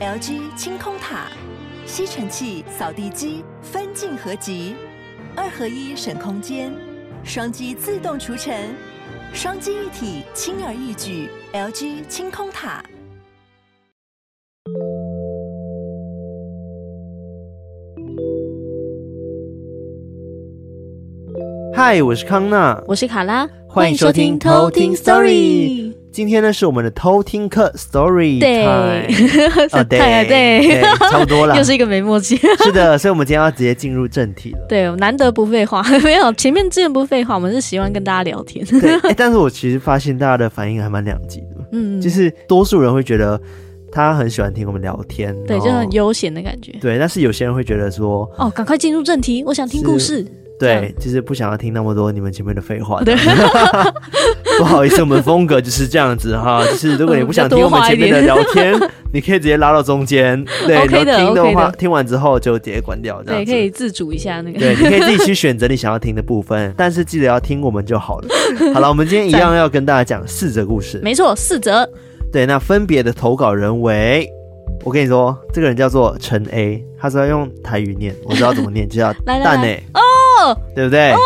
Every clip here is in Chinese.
LG 清空塔，吸尘器、扫地机分镜合集，二合一省空间，双击自动除尘，双击一体轻而易举。LG 清空塔。嗨，我是康娜，我是卡拉，欢迎收听偷听 Story。今天呢是我们的偷听课 Story，对，啊对对，差不多了，又是一个没默契。是的，所以我们今天要直接进入正题了。对，难得不废话，没有前面之前不废话，我们是喜欢跟大家聊天。对，欸，但是我其实发现大家的反应还蛮两极的，嗯，就是多数人会觉得他很喜欢听我们聊天，对，就很悠闲的感觉。对，但是有些人会觉得说，哦，赶快进入正题，我想听故事。对，就是不想要听那么多你们前面的废话。对，不好意思，我们风格就是这样子哈。就是如果你不想听我们前面的聊天，你可以直接拉到中间。对，然后听的话，听完之后就直接关掉。对，可以自主一下那个。对，你可以自己去选择你想要听的部分，但是记得要听我们就好了。好了，我们今天一样要跟大家讲四则故事。没错，四则。对，那分别的投稿人为，我跟你说，这个人叫做陈 A，他是要用台语念，我知道怎么念，就叫蛋欸。哦。对不对？哦，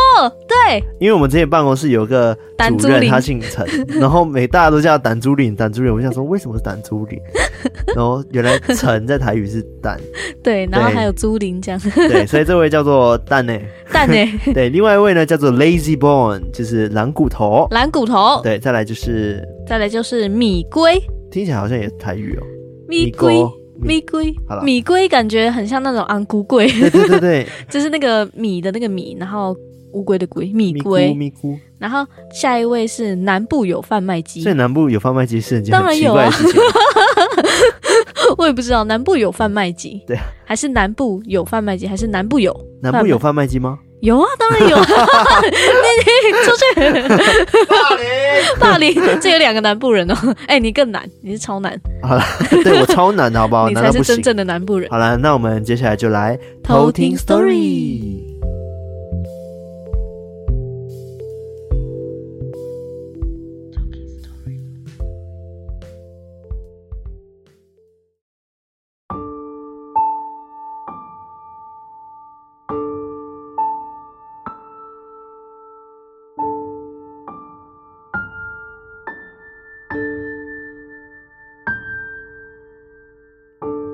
对，因为我们之前办公室有个主任，他姓陈，然后每大家都叫胆珠林，胆珠林。我想说，为什么是胆珠林？然后原来陈在台语是蛋，对，然后还有珠林这样，对，所以这位叫做蛋呢，蛋呢，对，另外一位呢叫做 Lazy Bone，就是懒骨头，懒骨头，对，再来就是，再来就是米龟，听起来好像也是台语哦，米龟。米龟，米龟感觉很像那种昂咕龟，对对对对，就是那个米的那个米，然后乌龟的龟，米龟，米龟。然后下一位是南部有贩卖机，所以南部有贩卖机是很当然有啊，我也不知道南部有贩卖机，对，还是南部有贩卖机，还是南部有南部有贩卖机吗？有啊，当然有。你你出去，霸凌霸凌，这有两个南部人哦。哎、欸，你更难，你是超难。好了，对我超南，好不好？你才是真正的南部人。好了，那我们接下来就来偷听 story。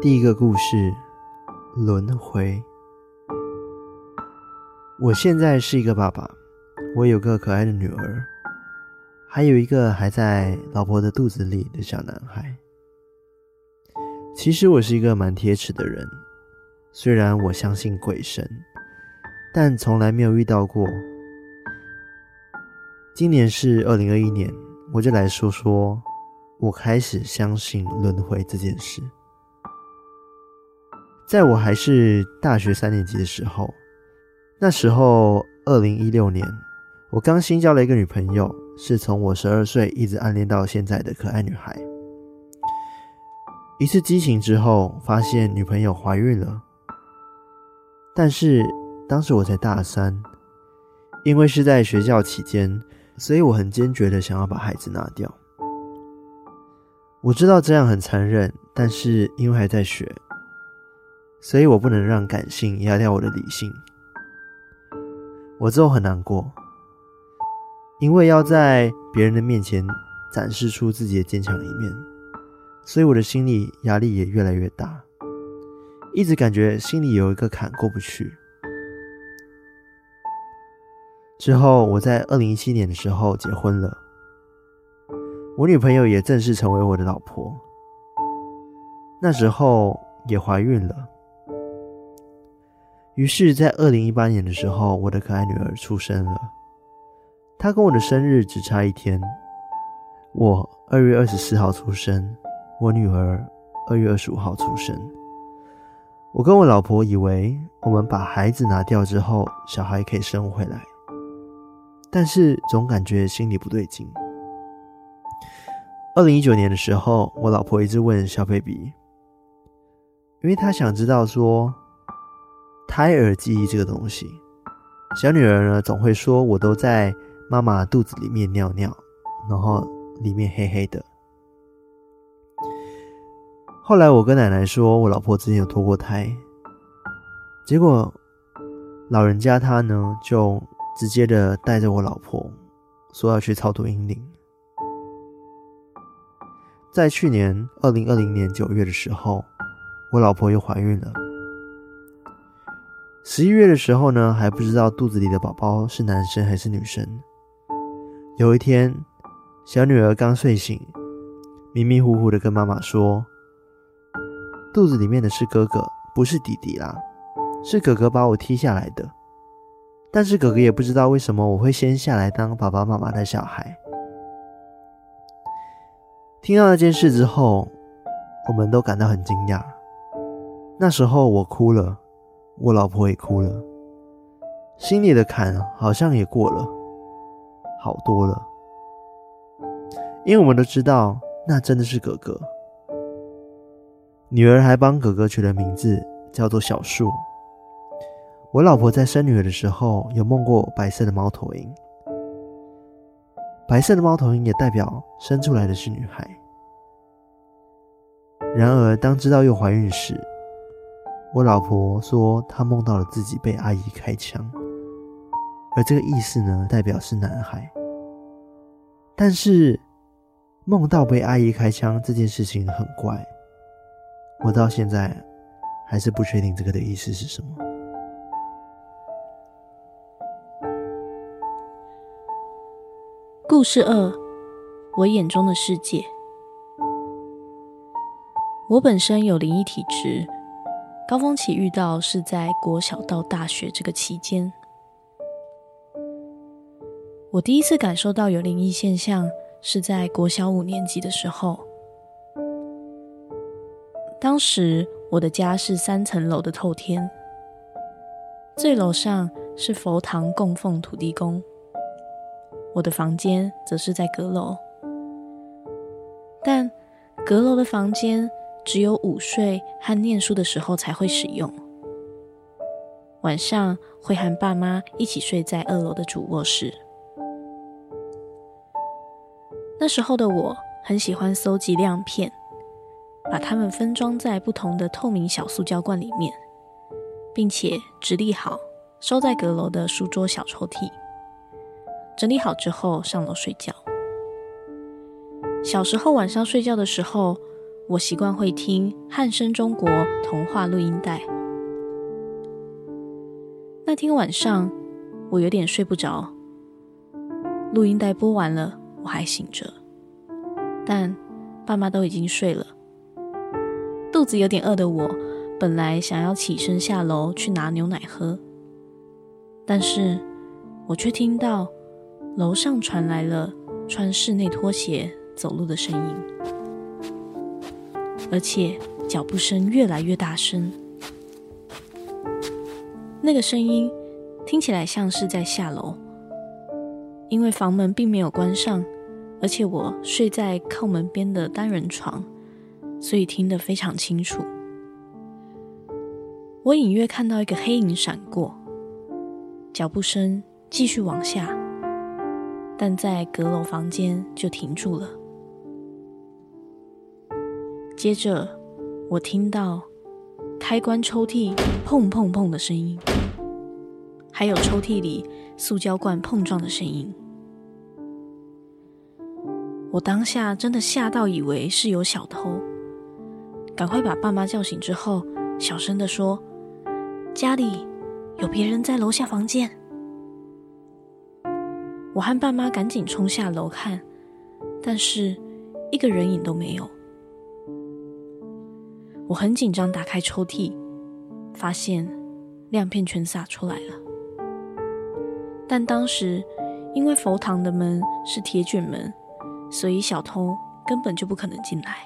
第一个故事，轮回。我现在是一个爸爸，我有个可爱的女儿，还有一个还在老婆的肚子里的小男孩。其实我是一个蛮铁齿的人，虽然我相信鬼神，但从来没有遇到过。今年是二零二一年，我就来说说我开始相信轮回这件事。在我还是大学三年级的时候，那时候二零一六年，我刚新交了一个女朋友，是从我十二岁一直暗恋到现在的可爱女孩。一次激情之后，发现女朋友怀孕了，但是当时我才大三，因为是在学校期间，所以我很坚决的想要把孩子拿掉。我知道这样很残忍，但是因为还在学。所以我不能让感性压掉我的理性。我之后很难过，因为要在别人的面前展示出自己的坚强一面，所以我的心理压力也越来越大，一直感觉心里有一个坎过不去。之后我在二零一七年的时候结婚了，我女朋友也正式成为我的老婆，那时候也怀孕了。于是，在二零一八年的时候，我的可爱女儿出生了。她跟我的生日只差一天，我二月二十四号出生，我女儿二月二十五号出生。我跟我老婆以为，我们把孩子拿掉之后，小孩可以生回来，但是总感觉心里不对劲。二零一九年的时候，我老婆一直问小 baby，因为她想知道说。胎儿记忆这个东西，小女儿呢总会说：“我都在妈妈肚子里面尿尿，然后里面黑黑的。”后来我跟奶奶说，我老婆之前有脱过胎，结果老人家他呢就直接的带着我老婆说要去超度阴灵。在去年二零二零年九月的时候，我老婆又怀孕了。十一月的时候呢，还不知道肚子里的宝宝是男生还是女生。有一天，小女儿刚睡醒，迷迷糊糊的跟妈妈说：“肚子里面的是哥哥，不是弟弟啦，是哥哥把我踢下来的。但是哥哥也不知道为什么我会先下来当爸爸妈妈的小孩。”听到那件事之后，我们都感到很惊讶。那时候我哭了。我老婆也哭了，心里的坎好像也过了，好多了。因为我们都知道，那真的是哥哥。女儿还帮哥哥取了名字，叫做小树。我老婆在生女儿的时候，有梦过白色的猫头鹰，白色的猫头鹰也代表生出来的是女孩。然而，当知道又怀孕时，我老婆说，她梦到了自己被阿姨开枪，而这个意思呢，代表是男孩。但是，梦到被阿姨开枪这件事情很怪，我到现在还是不确定这个的意思是什么。故事二：我眼中的世界。我本身有灵异体质。高峰期遇到是在国小到大学这个期间，我第一次感受到有灵异现象是在国小五年级的时候。当时我的家是三层楼的透天，最楼上是佛堂供奉土地公，我的房间则是在阁楼，但阁楼的房间。只有午睡和念书的时候才会使用，晚上会和爸妈一起睡在二楼的主卧室。那时候的我很喜欢搜集亮片，把它们分装在不同的透明小塑胶罐里面，并且直立好，收在阁楼的书桌小抽屉。整理好之后上楼睡觉。小时候晚上睡觉的时候，我习惯会听汉声中国童话录音带。那天晚上，我有点睡不着。录音带播完了，我还醒着，但爸妈都已经睡了。肚子有点饿的我，本来想要起身下楼去拿牛奶喝，但是我却听到楼上传来了穿室内拖鞋走路的声音。而且脚步声越来越大声，那个声音听起来像是在下楼。因为房门并没有关上，而且我睡在靠门边的单人床，所以听得非常清楚。我隐约看到一个黑影闪过，脚步声继续往下，但在阁楼房间就停住了。接着，我听到开关抽屉砰砰砰的声音，还有抽屉里塑胶罐碰撞的声音。我当下真的吓到，以为是有小偷，赶快把爸妈叫醒之后，小声地说：“家里有别人在楼下房间。”我和爸妈赶紧冲下楼看，但是一个人影都没有。我很紧张，打开抽屉，发现亮片全洒出来了。但当时因为佛堂的门是铁卷门，所以小偷根本就不可能进来。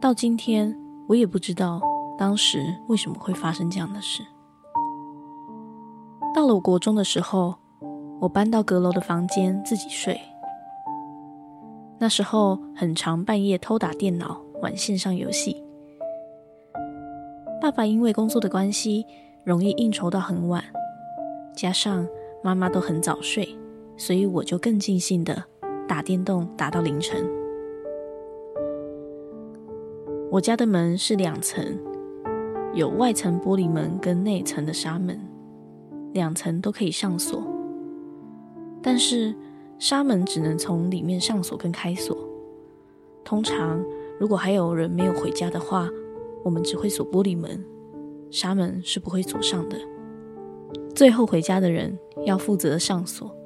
到今天，我也不知道当时为什么会发生这样的事。到了我国中的时候，我搬到阁楼的房间自己睡。那时候很常半夜偷打电脑，玩线上游戏。爸爸因为工作的关系，容易应酬到很晚，加上妈妈都很早睡，所以我就更尽兴的打电动，打到凌晨。我家的门是两层，有外层玻璃门跟内层的纱门，两层都可以上锁。但是纱门只能从里面上锁跟开锁。通常如果还有人没有回家的话，我们只会锁玻璃门，纱门是不会锁上的。最后回家的人要负责上锁。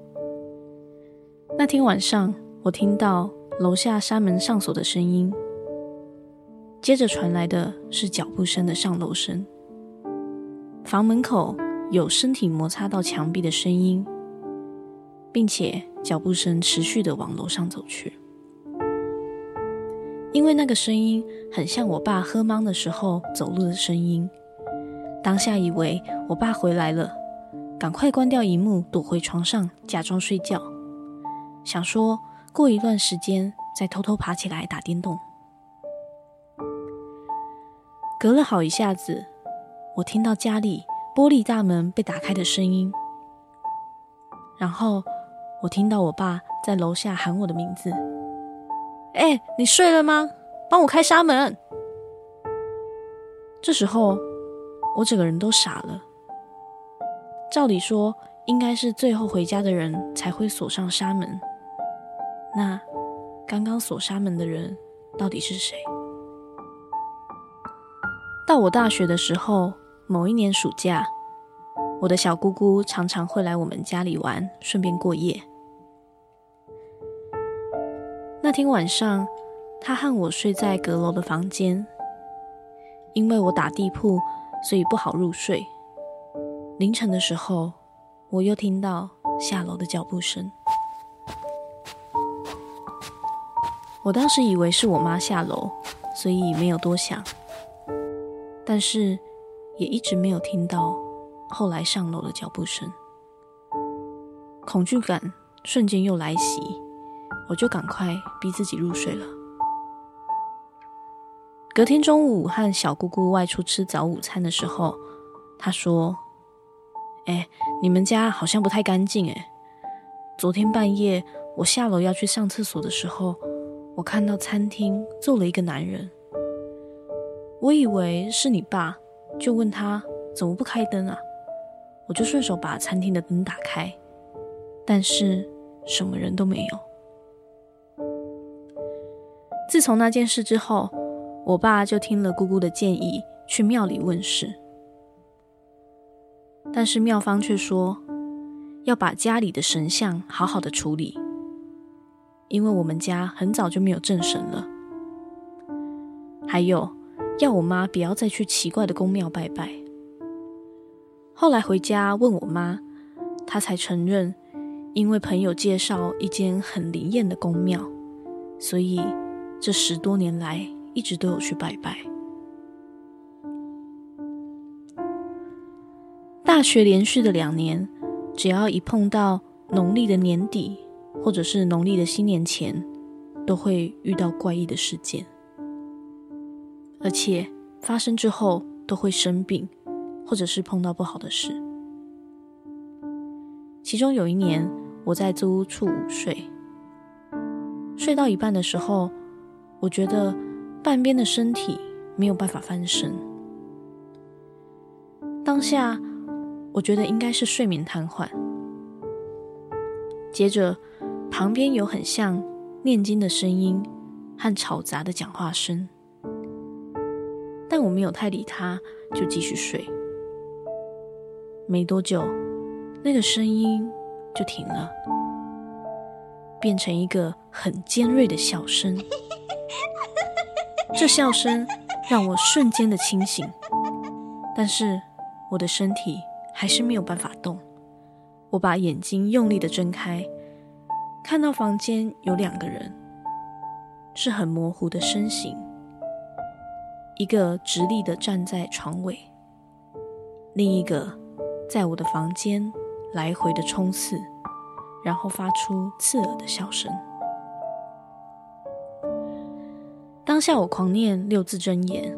那天晚上，我听到楼下纱门上锁的声音。接着传来的是脚步声的上楼声，房门口有身体摩擦到墙壁的声音，并且脚步声持续的往楼上走去。因为那个声音很像我爸喝茫的时候走路的声音，当下以为我爸回来了，赶快关掉萤幕，躲回床上假装睡觉，想说过一段时间再偷偷爬起来打电动。隔了好一下子，我听到家里玻璃大门被打开的声音，然后我听到我爸在楼下喊我的名字：“哎，你睡了吗？帮我开纱门。”这时候，我整个人都傻了。照理说，应该是最后回家的人才会锁上纱门。那刚刚锁纱门的人到底是谁？到我大学的时候，某一年暑假，我的小姑姑常常会来我们家里玩，顺便过夜。那天晚上，他和我睡在阁楼的房间，因为我打地铺，所以不好入睡。凌晨的时候，我又听到下楼的脚步声，我当时以为是我妈下楼，所以没有多想。但是，也一直没有听到后来上楼的脚步声，恐惧感瞬间又来袭，我就赶快逼自己入睡了。隔天中午和小姑姑外出吃早午餐的时候，她说：“哎，你们家好像不太干净哎。昨天半夜我下楼要去上厕所的时候，我看到餐厅坐了一个男人。”我以为是你爸，就问他怎么不开灯啊？我就顺手把餐厅的灯打开，但是什么人都没有。自从那件事之后，我爸就听了姑姑的建议，去庙里问事。但是庙方却说要把家里的神像好好的处理，因为我们家很早就没有正神了，还有。要我妈不要再去奇怪的宫庙拜拜。后来回家问我妈，她才承认，因为朋友介绍一间很灵验的宫庙，所以这十多年来一直都有去拜拜。大学连续的两年，只要一碰到农历的年底，或者是农历的新年前，都会遇到怪异的事件。而且发生之后都会生病，或者是碰到不好的事。其中有一年，我在租屋处午睡，睡到一半的时候，我觉得半边的身体没有办法翻身。当下我觉得应该是睡眠瘫痪。接着旁边有很像念经的声音和吵杂的讲话声。但我没有太理他，就继续睡。没多久，那个声音就停了，变成一个很尖锐的笑声。这笑声让我瞬间的清醒，但是我的身体还是没有办法动。我把眼睛用力的睁开，看到房间有两个人，是很模糊的身形。一个直立的站在床尾，另一个在我的房间来回的冲刺，然后发出刺耳的笑声。当下我狂念六字真言：“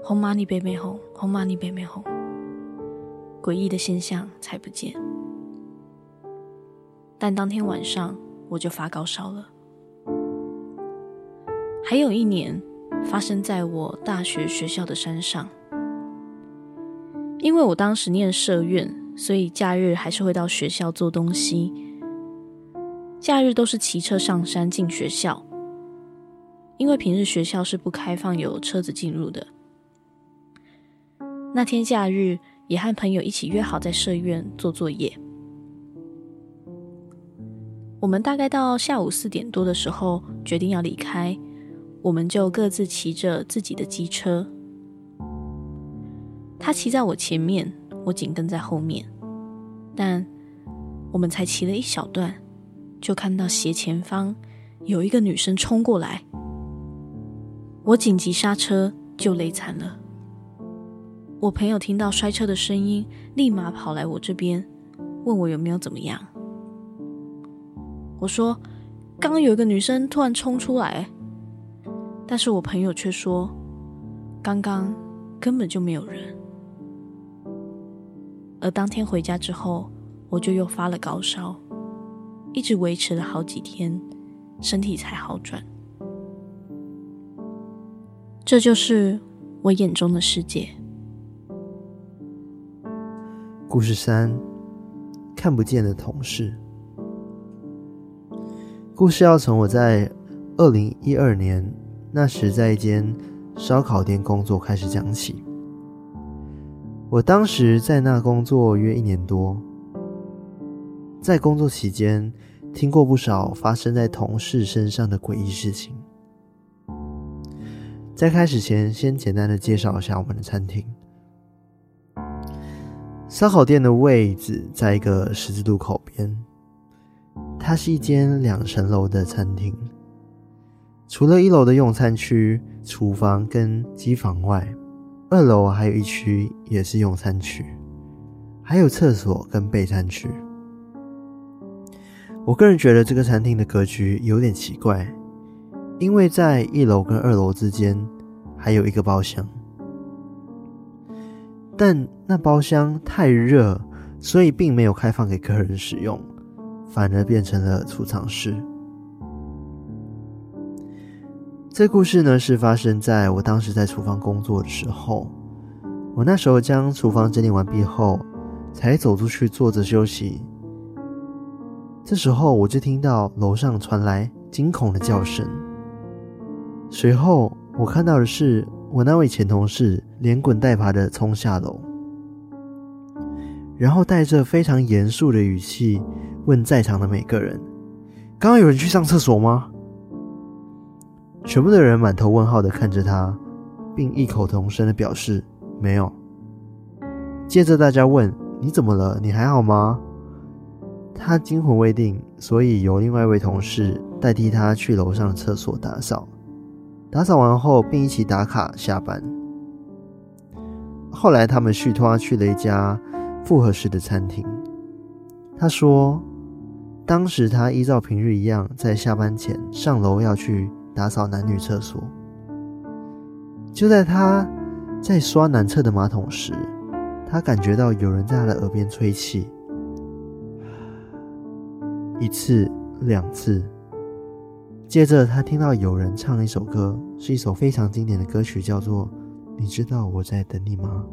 红妈尼贝贝红，红妈尼贝贝红。”诡异的现象才不见。但当天晚上我就发高烧了。还有一年。发生在我大学学校的山上。因为我当时念社院，所以假日还是会到学校做东西。假日都是骑车上山进学校，因为平日学校是不开放有车子进入的。那天假日也和朋友一起约好在社院做作业。我们大概到下午四点多的时候决定要离开，我们就各自骑着自己的机车。他骑在我前面，我紧跟在后面。但我们才骑了一小段，就看到斜前方有一个女生冲过来，我紧急刹车，就累惨了。我朋友听到摔车的声音，立马跑来我这边，问我有没有怎么样。我说：“刚刚有一个女生突然冲出来，但是我朋友却说，刚刚根本就没有人。”而当天回家之后，我就又发了高烧，一直维持了好几天，身体才好转。这就是我眼中的世界。故事三：看不见的同事。故事要从我在二零一二年那时在一间烧烤店工作开始讲起。我当时在那工作约一年多，在工作期间听过不少发生在同事身上的诡异事情。在开始前，先简单的介绍一下我们的餐厅。烧烤店的位置在一个十字路口边。它是一间两层楼的餐厅，除了一楼的用餐区、厨房跟机房外，二楼还有一区也是用餐区，还有厕所跟备餐区。我个人觉得这个餐厅的格局有点奇怪，因为在一楼跟二楼之间还有一个包厢，但那包厢太热，所以并没有开放给客人使用。反而变成了储藏室。这故事呢，是发生在我当时在厨房工作的时候。我那时候将厨房整理完毕后，才走出去坐着休息。这时候我就听到楼上传来惊恐的叫声。随后我看到的是我那位前同事连滚带爬的冲下楼，然后带着非常严肃的语气。问在场的每个人：“刚刚有人去上厕所吗？”全部的人满头问号的看着他，并异口同声的表示：“没有。”接着大家问：“你怎么了？你还好吗？”他惊魂未定，所以由另外一位同事代替他去楼上的厕所打扫。打扫完后，并一起打卡下班。后来他们续托去了一家复合式的餐厅。他说。当时他依照平日一样，在下班前上楼要去打扫男女厕所。就在他在刷男厕的马桶时，他感觉到有人在他的耳边吹气，一次、两次。接着他听到有人唱一首歌，是一首非常经典的歌曲，叫做《你知道我在等你吗》。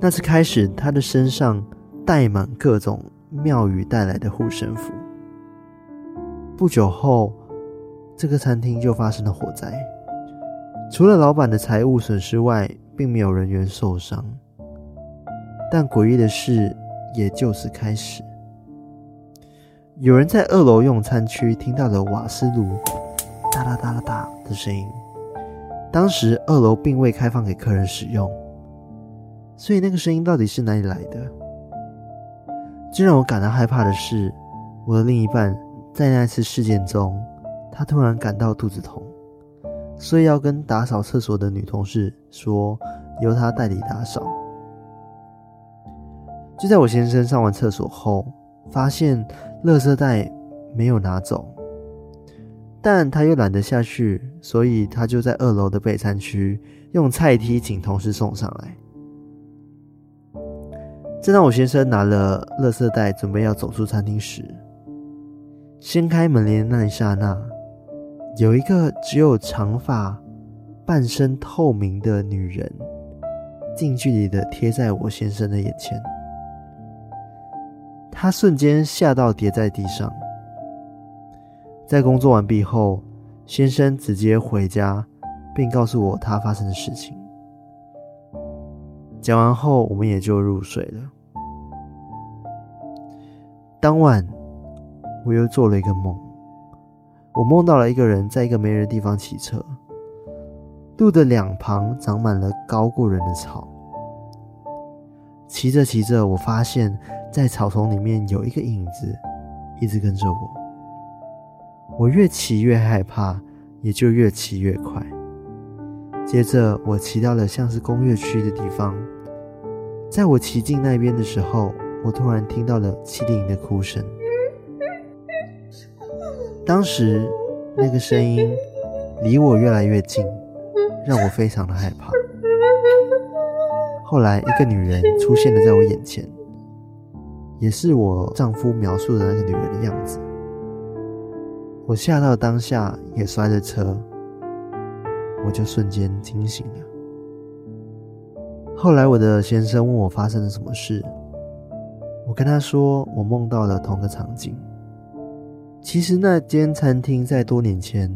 那次开始，他的身上带满各种。庙宇带来的护身符。不久后，这个餐厅就发生了火灾。除了老板的财物损失外，并没有人员受伤。但诡异的事也就此开始。有人在二楼用餐区听到了瓦斯炉哒啦哒啦哒的声音。当时二楼并未开放给客人使用，所以那个声音到底是哪里来的？最让我感到害怕的是，我的另一半在那次事件中，他突然感到肚子痛，所以要跟打扫厕所的女同事说，由她代理打扫。就在我先生上完厕所后，发现垃圾袋没有拿走，但他又懒得下去，所以他就在二楼的备餐区用菜梯请同事送上来。正当我先生拿了垃圾袋准备要走出餐厅时，掀开门帘的那一刹那，有一个只有长发、半身透明的女人，近距离的贴在我先生的眼前。他瞬间吓到跌在地上。在工作完毕后，先生直接回家，并告诉我他发生的事情。讲完后，我们也就入睡了。当晚，我又做了一个梦，我梦到了一个人在一个没人的地方骑车，路的两旁长满了高过人的草。骑着骑着，我发现，在草丛里面有一个影子，一直跟着我。我越骑越害怕，也就越骑越快。接着，我骑到了像是工业区的地方。在我骑进那边的时候，我突然听到了七零的哭声。当时，那个声音离我越来越近，让我非常的害怕。后来，一个女人出现了在我眼前，也是我丈夫描述的那个女人的样子。我吓到当下也摔了车，我就瞬间惊醒了。后来，我的先生问我发生了什么事，我跟他说我梦到了同个场景。其实那间餐厅在多年前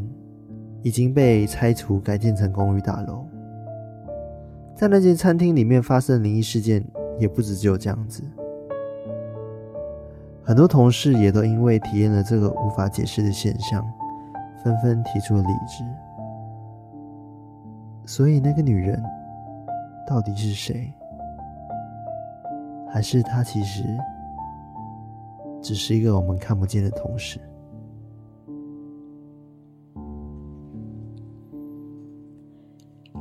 已经被拆除改建成公寓大楼。在那间餐厅里面发生灵异事件也不止只有这样子，很多同事也都因为体验了这个无法解释的现象，纷纷提出了离职。所以那个女人到底是谁？还是她其实只是一个我们看不见的同事？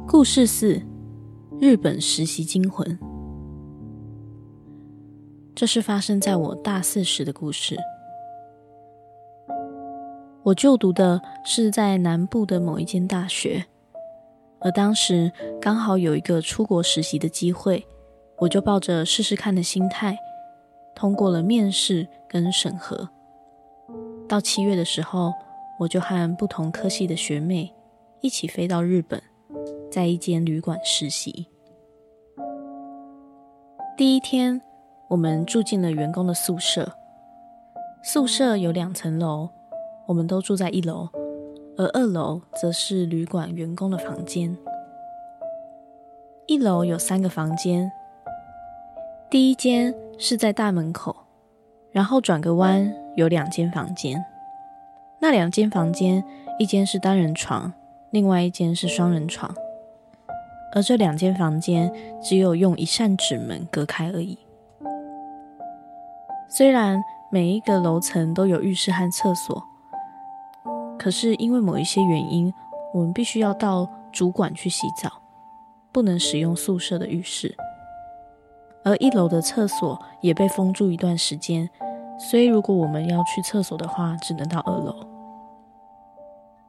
故事四。日本实习惊魂，这是发生在我大四时的故事。我就读的是在南部的某一间大学，而当时刚好有一个出国实习的机会，我就抱着试试看的心态，通过了面试跟审核。到七月的时候，我就和不同科系的学妹一起飞到日本。在一间旅馆实习。第一天，我们住进了员工的宿舍。宿舍有两层楼，我们都住在一楼，而二楼则是旅馆员工的房间。一楼有三个房间，第一间是在大门口，然后转个弯有两间房间。那两间房间，一间是单人床，另外一间是双人床。而这两间房间只有用一扇纸门隔开而已。虽然每一个楼层都有浴室和厕所，可是因为某一些原因，我们必须要到主管去洗澡，不能使用宿舍的浴室。而一楼的厕所也被封住一段时间，所以如果我们要去厕所的话，只能到二楼。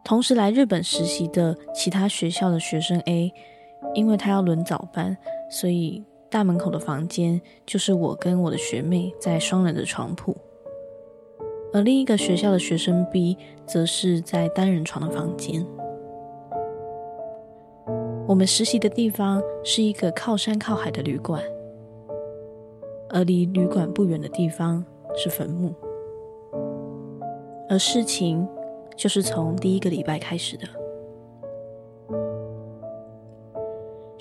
同时来日本实习的其他学校的学生 A。因为他要轮早班，所以大门口的房间就是我跟我的学妹在双人的床铺，而另一个学校的学生 B 则是在单人床的房间。我们实习的地方是一个靠山靠海的旅馆，而离旅馆不远的地方是坟墓，而事情就是从第一个礼拜开始的。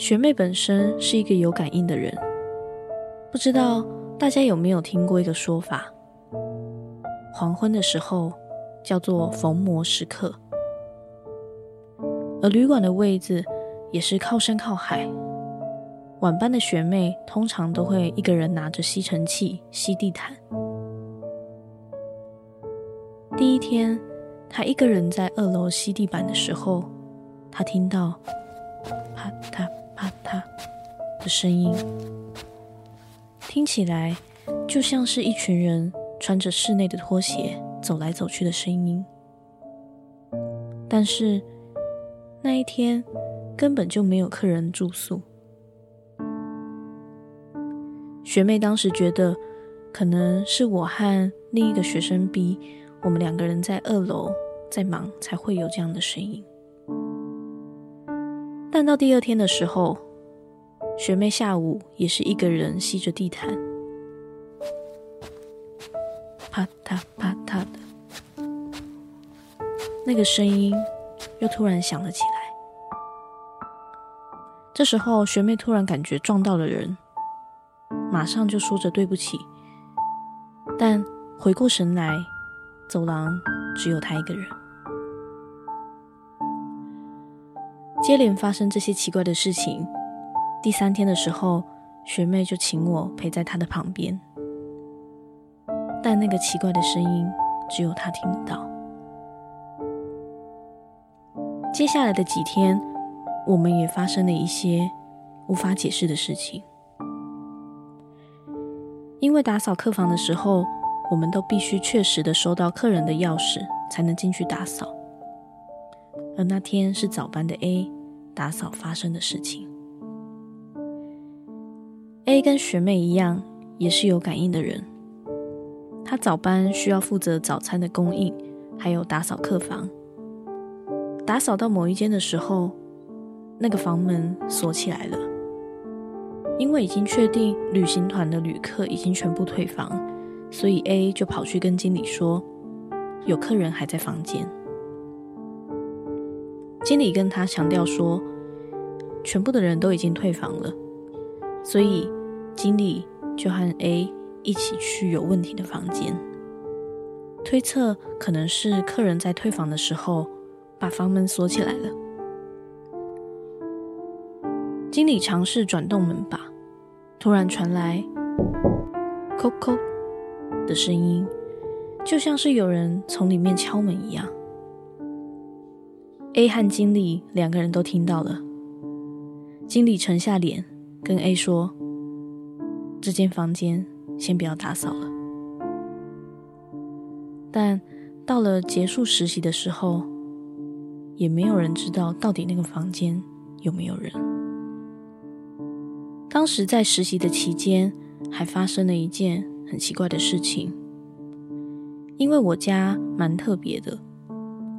学妹本身是一个有感应的人，不知道大家有没有听过一个说法：黄昏的时候叫做逢魔时刻，而旅馆的位置也是靠山靠海。晚班的学妹通常都会一个人拿着吸尘器吸地毯。第一天，她一个人在二楼吸地板的时候，她听到。的声音，听起来就像是一群人穿着室内的拖鞋走来走去的声音。但是那一天根本就没有客人住宿。学妹当时觉得，可能是我和另一个学生 B，我们两个人在二楼在忙才会有这样的声音。但到第二天的时候，学妹下午也是一个人吸着地毯，啪嗒啪嗒的，那个声音又突然响了起来。这时候，学妹突然感觉撞到了人，马上就说着对不起，但回过神来，走廊只有她一个人。接连发生这些奇怪的事情，第三天的时候，学妹就请我陪在她的旁边，但那个奇怪的声音只有她听得到。接下来的几天，我们也发生了一些无法解释的事情，因为打扫客房的时候，我们都必须确实的收到客人的钥匙才能进去打扫，而那天是早班的 A。打扫发生的事情，A 跟学妹一样，也是有感应的人。他早班需要负责早餐的供应，还有打扫客房。打扫到某一间的时候，那个房门锁起来了，因为已经确定旅行团的旅客已经全部退房，所以 A 就跑去跟经理说，有客人还在房间。经理跟他强调说，全部的人都已经退房了，所以经理就和 A 一起去有问题的房间，推测可能是客人在退房的时候把房门锁起来了。经理尝试转动门把，突然传来“叩叩”的声音，就像是有人从里面敲门一样。A 和经理两个人都听到了。经理沉下脸，跟 A 说：“这间房间先不要打扫了。”但到了结束实习的时候，也没有人知道到底那个房间有没有人。当时在实习的期间，还发生了一件很奇怪的事情，因为我家蛮特别的。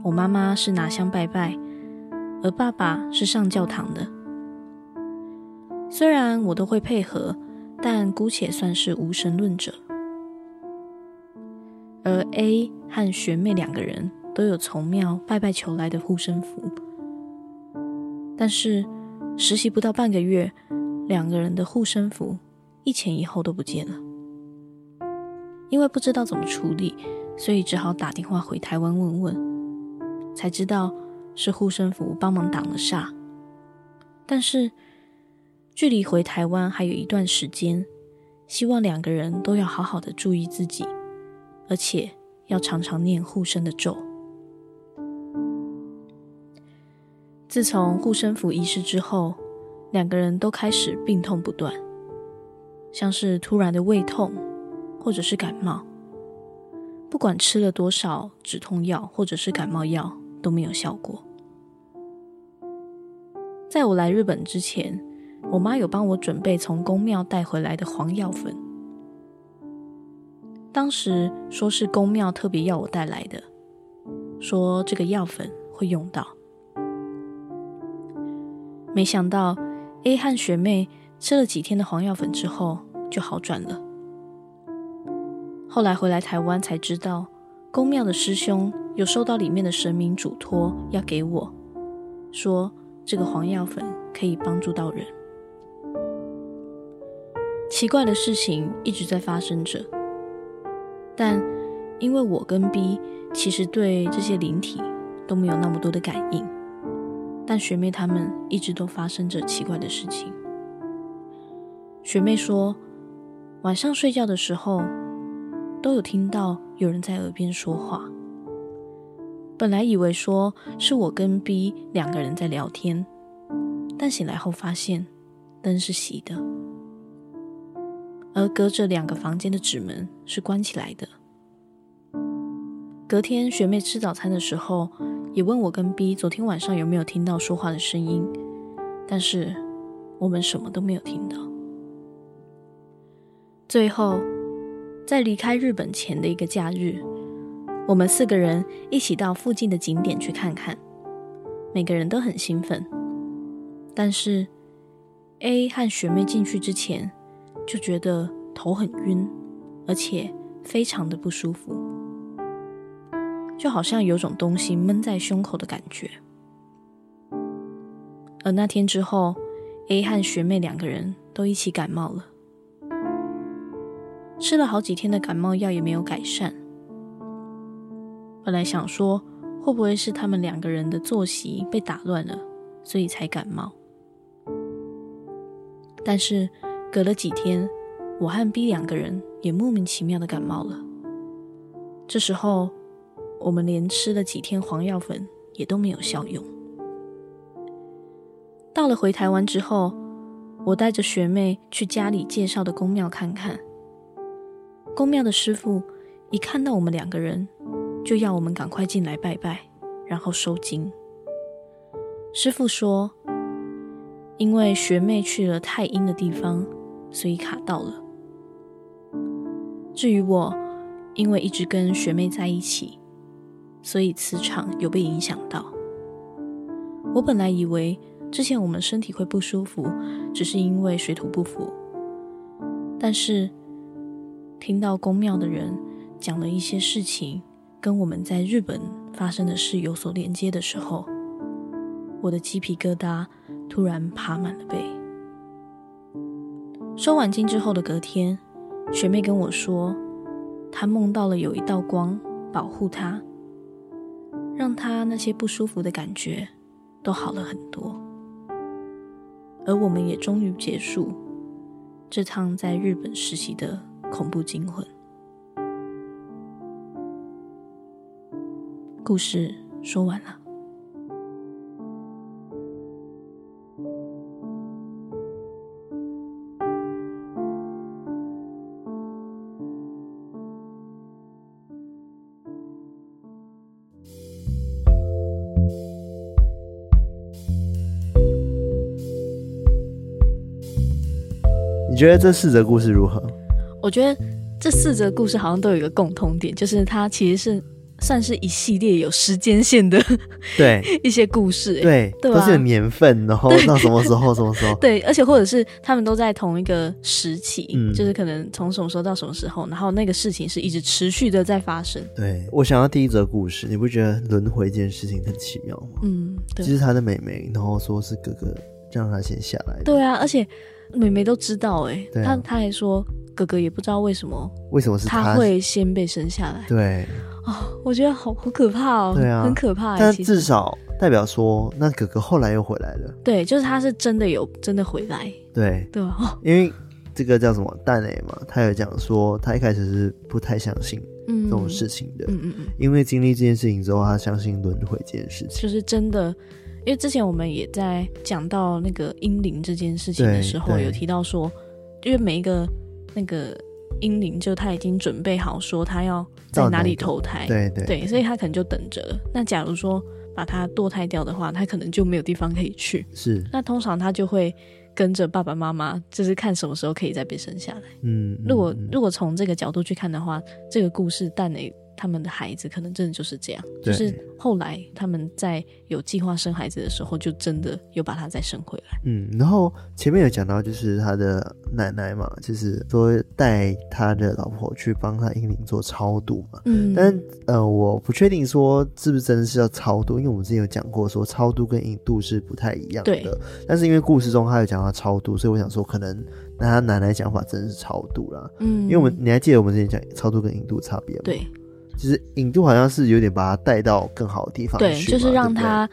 我妈妈是拿香拜拜，而爸爸是上教堂的。虽然我都会配合，但姑且算是无神论者。而 A 和学妹两个人都有从庙拜拜求来的护身符，但是实习不到半个月，两个人的护身符一前一后都不见了。因为不知道怎么处理，所以只好打电话回台湾问问。才知道是护身符帮忙挡了煞，但是距离回台湾还有一段时间，希望两个人都要好好的注意自己，而且要常常念护身的咒。自从护身符遗失之后，两个人都开始病痛不断，像是突然的胃痛，或者是感冒，不管吃了多少止痛药或者是感冒药。都没有效果。在我来日本之前，我妈有帮我准备从宫庙带回来的黄药粉，当时说是宫庙特别要我带来的，说这个药粉会用到。没想到 A 和学妹吃了几天的黄药粉之后就好转了。后来回来台湾才知道，宫庙的师兄。有收到里面的神明嘱托要给我，说这个黄药粉可以帮助到人。奇怪的事情一直在发生着，但因为我跟 B 其实对这些灵体都没有那么多的感应，但学妹她们一直都发生着奇怪的事情。学妹说，晚上睡觉的时候都有听到有人在耳边说话。本来以为说是我跟 B 两个人在聊天，但醒来后发现灯是熄的，而隔着两个房间的纸门是关起来的。隔天学妹吃早餐的时候，也问我跟 B 昨天晚上有没有听到说话的声音，但是我们什么都没有听到。最后，在离开日本前的一个假日。我们四个人一起到附近的景点去看看，每个人都很兴奋。但是 A 和学妹进去之前就觉得头很晕，而且非常的不舒服，就好像有种东西闷在胸口的感觉。而那天之后，A 和学妹两个人都一起感冒了，吃了好几天的感冒药也没有改善。本来想说，会不会是他们两个人的作息被打乱了，所以才感冒。但是隔了几天，我和 B 两个人也莫名其妙的感冒了。这时候，我们连吃了几天黄药粉也都没有效用。到了回台湾之后，我带着学妹去家里介绍的公庙看看。公庙的师傅一看到我们两个人，就要我们赶快进来拜拜，然后收经。师傅说，因为学妹去了太阴的地方，所以卡到了。至于我，因为一直跟学妹在一起，所以磁场有被影响到。我本来以为之前我们身体会不舒服，只是因为水土不服。但是听到宫庙的人讲了一些事情。跟我们在日本发生的事有所连接的时候，我的鸡皮疙瘩突然爬满了背。收完惊之后的隔天，学妹跟我说，她梦到了有一道光保护她，让她那些不舒服的感觉都好了很多。而我们也终于结束这趟在日本实习的恐怖惊魂。故事说完了。你觉得这四则故事如何？我觉得这四则故事好像都有一个共通点，就是它其实是。算是一系列有时间线的对 一些故事，对，对吧，都是有年份，然后到什么时候什么时候，对，而且或者是他们都在同一个时期，嗯，就是可能从什么时候到什么时候，然后那个事情是一直持续的在发生。对，我想要第一则故事，你不觉得轮回这件事情很奇妙吗？嗯，对，其实他的妹妹，然后说是哥哥让他先下来，对啊，而且妹妹都知道，哎，啊，他他还说哥哥也不知道为什么，为什么是他，会先被生下来，对。哦，我觉得好好可怕哦，对啊，很可怕。但至少代表说，那哥哥后来又回来了。对，就是他是真的有真的回来。对对哦，因为这个叫什么蛋磊嘛，他有讲说，他一开始是不太相信这种事情的。嗯嗯嗯。因为经历这件事情之后，他相信轮回这件事情。就是真的，因为之前我们也在讲到那个婴灵这件事情的时候，有提到说，因为每一个那个。婴灵就他已经准备好说他要在哪里投胎，对对对，所以他可能就等着了。那假如说把他堕胎掉的话，他可能就没有地方可以去。是，那通常他就会跟着爸爸妈妈，就是看什么时候可以再被生下来。嗯，嗯，如果如果从这个角度去看的话，这个故事但诶。他们的孩子可能真的就是这样，就是后来他们在有计划生孩子的时候，就真的又把他再生回来。嗯，然后前面有讲到，就是他的奶奶嘛，就是说带他的老婆去帮他英灵做超度嘛。嗯，但呃，我不确定说是不是真的是要超度，因为我们之前有讲过说超度跟引渡是不太一样的。对。但是因为故事中他有讲到超度，所以我想说可能那他奶奶讲法真的是超度啦。嗯，因为我们你还记得我们之前讲超度跟引渡差别吗？对。其实引渡好像是有点把他带到更好的地方去，对，就是让他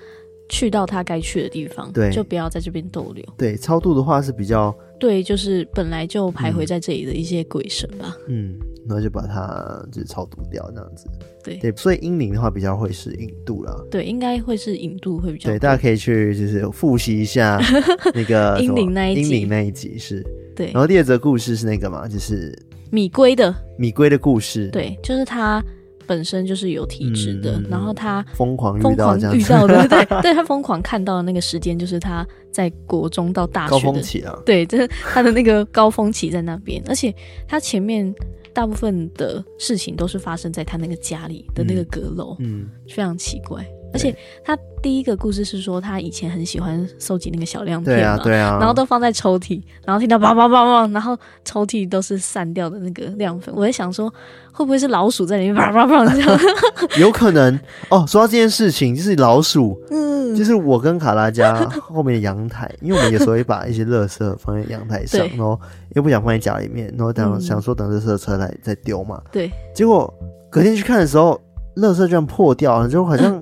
去到他该去的地方，对，就不要在这边逗留。对，超度的话是比较，对，就是本来就徘徊在这里的一些鬼神吧，嗯，然后就把他就是超度掉这样子。对对，所以英灵的话比较会是引渡啦，对，应该会是引渡会比较。对，大家可以去就是复习一下 那个英灵那一集，英灵那一集是。对，然后第二则故事是那个嘛，就是米龟的米龟的故事，对，就是他。本身就是有体质的，嗯、然后他疯狂疯狂遇到的，对 对，他疯狂看到的那个时间就是他在国中到大学的高峰期啊，对，就是他的那个高峰期在那边，而且他前面大部分的事情都是发生在他那个家里的那个阁楼，嗯，非常奇怪。而且他第一个故事是说，他以前很喜欢收集那个小亮片嘛，对啊，对啊，然后都放在抽屉，然后听到叭叭叭叭，然后抽屉都是散掉的那个亮粉。我在想说，会不会是老鼠在里面叭叭叭这样？有可能哦。说到这件事情，就是老鼠，嗯，就是我跟卡拉家 后面的阳台，因为我们有时候会把一些垃圾放在阳台上，然后又不想放在家里面，然后等、嗯、想说等垃圾车来再丢嘛。对，结果隔天去看的时候，垃圾居然破掉了，就好像。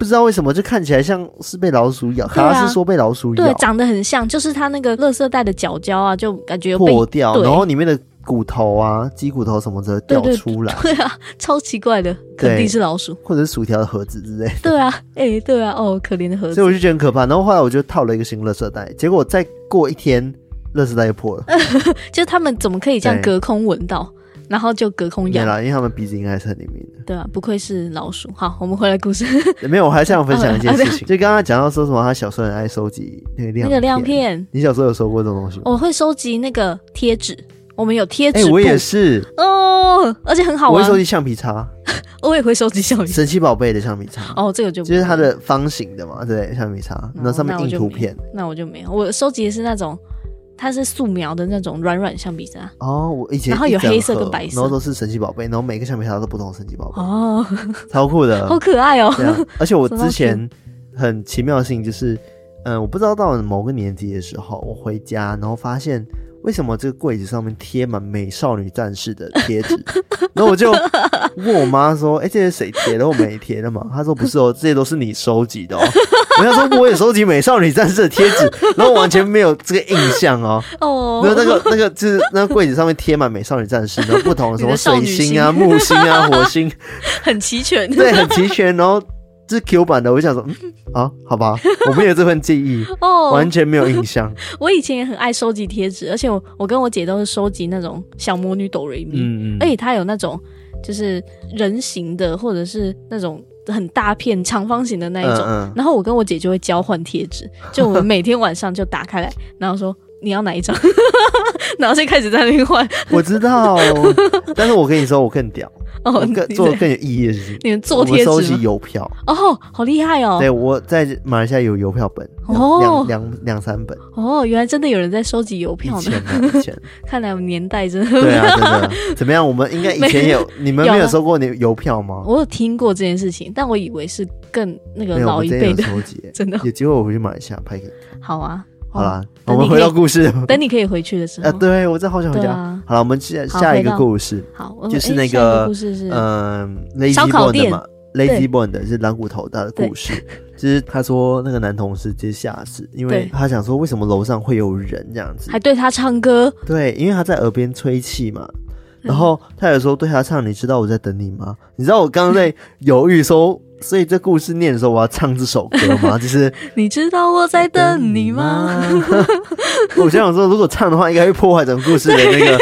不知道为什么，就看起来像是被老鼠咬。卡拉是说被老鼠咬，对，长得很像，就是它那个垃圾袋的角胶啊，就感觉破掉，然后里面的骨头啊、鸡骨头什么的掉出来。对，啊，超奇怪的，肯定是老鼠，或者是薯条的盒子之类的。对啊，哎、欸，对啊，哦，可怜的盒子。所以我就觉得很可怕。然后后来我就套了一个新垃圾袋，结果再过一天，垃圾袋又破了。就是他们怎么可以这样隔空闻到？然后就隔空咬，对啦，因为他们鼻子应该是很灵敏的。对啊，不愧是老鼠。好，我们回来故事。没有，我还想分享一件事情，就刚刚讲到说什么，他小时候很爱收集那个亮那个亮片。你小时候有收过这种东西吗？我会收集那个贴纸，我们有贴纸。哎，我也是哦，而且很好玩。我会收集橡皮擦，我也会收集橡皮擦。神奇宝贝的橡皮擦。哦，这个就就是它的方形的嘛，对，橡皮擦，那上面印图片。那我就没有，我收集的是那种。它是素描的那种软软橡皮擦哦，我以前然后有黑色跟白色，然后都是神奇宝贝，然后每个橡皮擦都不同的神奇宝贝哦，超酷的，好可爱哦。对啊，而且我之前很奇妙的事情就是，嗯，我不知道到了某个年纪的时候，我回家然后发现。为什么这个柜子上面贴满美少女战士的贴纸？然后我就问我妈说：“哎、欸，这些谁贴的？我没贴的嘛？”她说：“不是哦，这些都是你收集的哦。” 我想说我也收集美少女战士的贴纸，然后完全没有这个印象哦。哦，然后那个那个就是那个柜子上面贴满美少女战士，然后不同的什么水星啊、木星啊、火星，很齐全。对，很齐全。然后。是 Q 版的，我就想说，嗯啊，好吧，我没有这份记忆，哦，完全没有印象。我以前也很爱收集贴纸，而且我我跟我姐都是收集那种小魔女哆瑞咪，嗯嗯，而且它有那种就是人形的，或者是那种很大片长方形的那一种，嗯嗯，然后我跟我姐就会交换贴纸，就我们每天晚上就打开来，然后说。你要哪一张？然后就开始在那边换。我知道，但是我跟你说，我更屌，哦、我更做更有意义的事情。你们做贴纸，收集邮票哦，好厉害哦！对，我在马来西亚有邮票本，哦，两两两三本。哦，原来真的有人在收集邮票呢。以前，看来我们年代真的对啊，真的怎么样？我们应该以前有，你们没有收过你邮票吗？我有听过这件事情，但我以为是更那个老一辈的收集。真的，有机会我回去马来西亚拍给你。好啊。好啦，我们回到故事。等你可以回去的时候。啊，对，我真的好想回家。好了，我们下下一个故事。好，就是那个故事是嗯，Lazy Bone 的嘛，Lazy Bone 的是蓝骨头他的故事。就是他说那个男同事接下死，因为他想说为什么楼上会有人这样子，还对他唱歌。对，因为他在耳边吹气嘛。然后他有时候对他唱：“你知道我在等你吗？”你知道我刚刚在 犹豫说。所以这故事念的时候，我要唱这首歌吗？就是你知道我在等你吗？我想想说，如果唱的话，应该会破坏整个故事的那个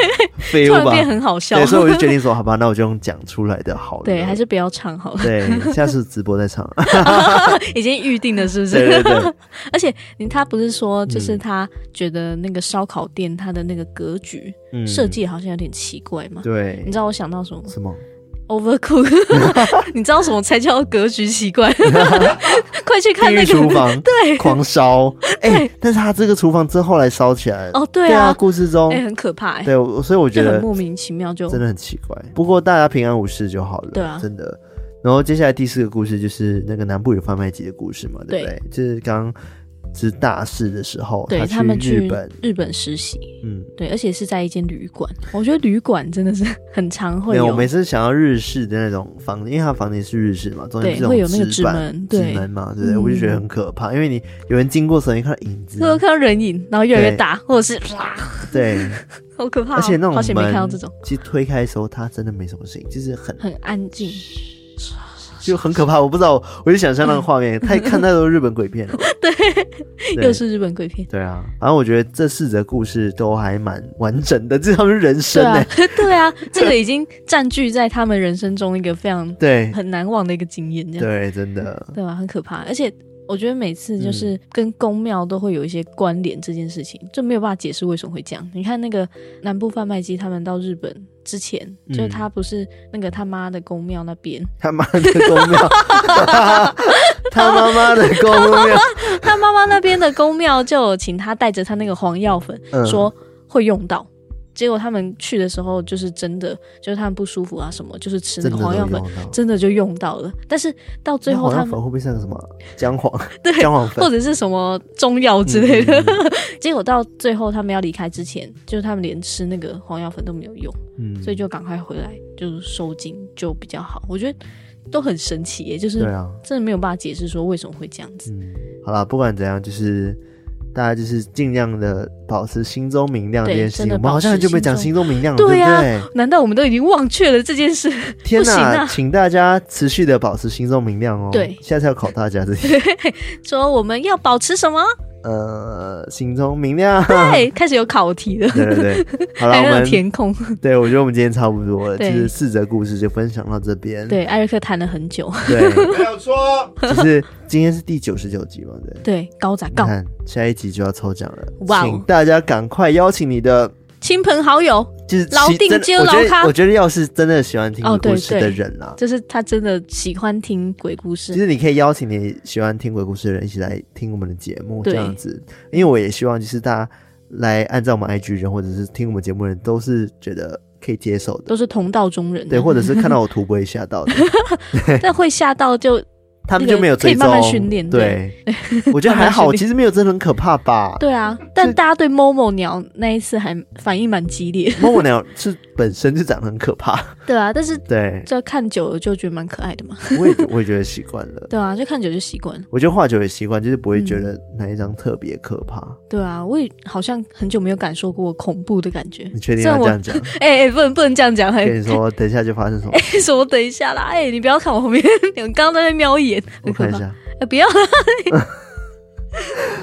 feel 吧。突然变很好笑。对，所以我就决定说，好吧，那我就用讲出来的好了。对，还是不要唱好了。对，下次直播再唱。已经预定了，是不是？对对对。而且他不是说，就是他觉得那个烧烤店它的那个格局设计好像有点奇怪嘛？对。你知道我想到什么？什么？Overcook，你知道什么才叫格局奇怪？快去看那个厨房，对，狂烧。哎、欸，但是他这个厨房之后后来烧起来了。哦，对啊，故事中，哎、欸，很可怕、欸。对，所以我觉得莫名其妙就，真的很奇怪。不过大家平安无事就好了。对啊，真的。然后接下来第四个故事就是那个南部有贩卖机的故事嘛，对不对？对就是刚。是大四的时候，对他们去日本日本实习，嗯，对，而且是在一间旅馆。我觉得旅馆真的是 很常会有。有，我每次想要日式的那种房间，因为它房间是日式嘛，中间是会有那个纸门，纸门嘛，对不对？我就觉得很可怕，因为你有人经过时候，你看到影子，会 看到人影，然后越来越大，或者是哇，对，好可怕。而且那种好险没看到这种，其实推开的时候，它真的没什么声音，就是很很安静。就很可怕，我不知道，我就想象那个画面，太看太多日本鬼片了。对，又是日本鬼片。对啊，反正我觉得这四则故事都还蛮完整的，这是他们人生呢。对啊，这个已经占据在他们人生中一个非常对很难忘的一个经验。对，真的，对吧？很可怕，而且我觉得每次就是跟宫庙都会有一些关联，这件事情、嗯、就没有办法解释为什么会这样。你看那个南部贩卖机，他们到日本之前，嗯、就是他不是那个他妈的宫庙那边，他妈的宫庙，他妈妈的宫庙，他妈妈那边的宫庙就请他带着他那个黄药粉，嗯、说会用到。结果他们去的时候，就是真的，就是他们不舒服啊什么，就是吃那个黄药粉，真的就用到了。但是到最后，他们会不会像什么姜黄？对，姜黄粉，或者是什么中药之类的。嗯嗯嗯 结果到最后，他们要离开之前，就是他们连吃那个黄药粉都没有用，嗯，所以就赶快回来，就是收紧就比较好。我觉得都很神奇耶，就是真的没有办法解释说为什么会这样子。嗯，好了，不管怎样，就是。大家就是尽量的保持心中明亮这件事情，我们好像很久没讲心中明亮了，对呀、难道我们都已经忘却了这件事？天哪！啊、请大家持续的保持心中明亮哦。对，下次要考大家这些，说我们要保持什么？呃，心中明亮。对，开始有考题了。对对对，好了，我们填空。对，我觉得我们今天差不多了，就是四则故事就分享到这边。对，艾瑞克谈了很久。对，没有错。就是今天是第九十九集嘛？对。对，高展告。看下一集就要抽奖了，哇！请大家赶快邀请你的。亲朋好友，就是老定就老咖。我觉得要是真的喜欢听鬼故事的人啊，就是他真的喜欢听鬼故事。其实你可以邀请你喜欢听鬼故事的人一起来听我们的节目，这样子。因为我也希望就是大家来按照我们 IG 人或者是听我们节目的人都是觉得可以接受的，都是同道中人。对，或者是看到我图不会吓到的，但会吓到就。他们就没有追踪，慢慢训练。对，我觉得 还好，其实没有真的很可怕吧？对啊，但大家对 Momo 鸟那一次还反应蛮激烈。Momo 鸟是本身就长得很可怕。对啊，但是对，这看久了就觉得蛮可爱的嘛。我也我也觉得习惯了。对啊，就看久就习惯。我觉得画久也习惯，就是不会觉得哪一张特别可怕。对啊，我也好像很久没有感受过恐怖的感觉。你确定要这样讲？哎哎，不能不能这样讲。跟你说，等一下就发生什么？哎，什么？等一下啦！哎，你不要看我后面，你们刚刚在那瞄一眼，我看一下。哎，不要了！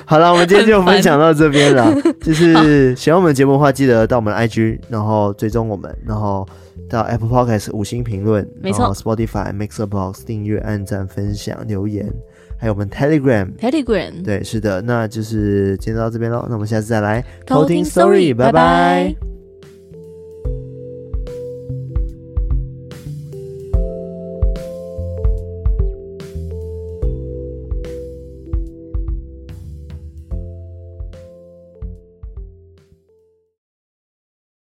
好了，我们今天就分享到这边了。就是喜欢我们节目的话，记得到我们的 IG，然后追踪我们，然后到 Apple Podcast 五星评论，没错，Spotify MixerBox 订阅、按赞、分享、留言，还有我们 Telegram，Telegram，对，是的，那就是今天到这边喽。那我们下次再来偷听 Story，拜拜。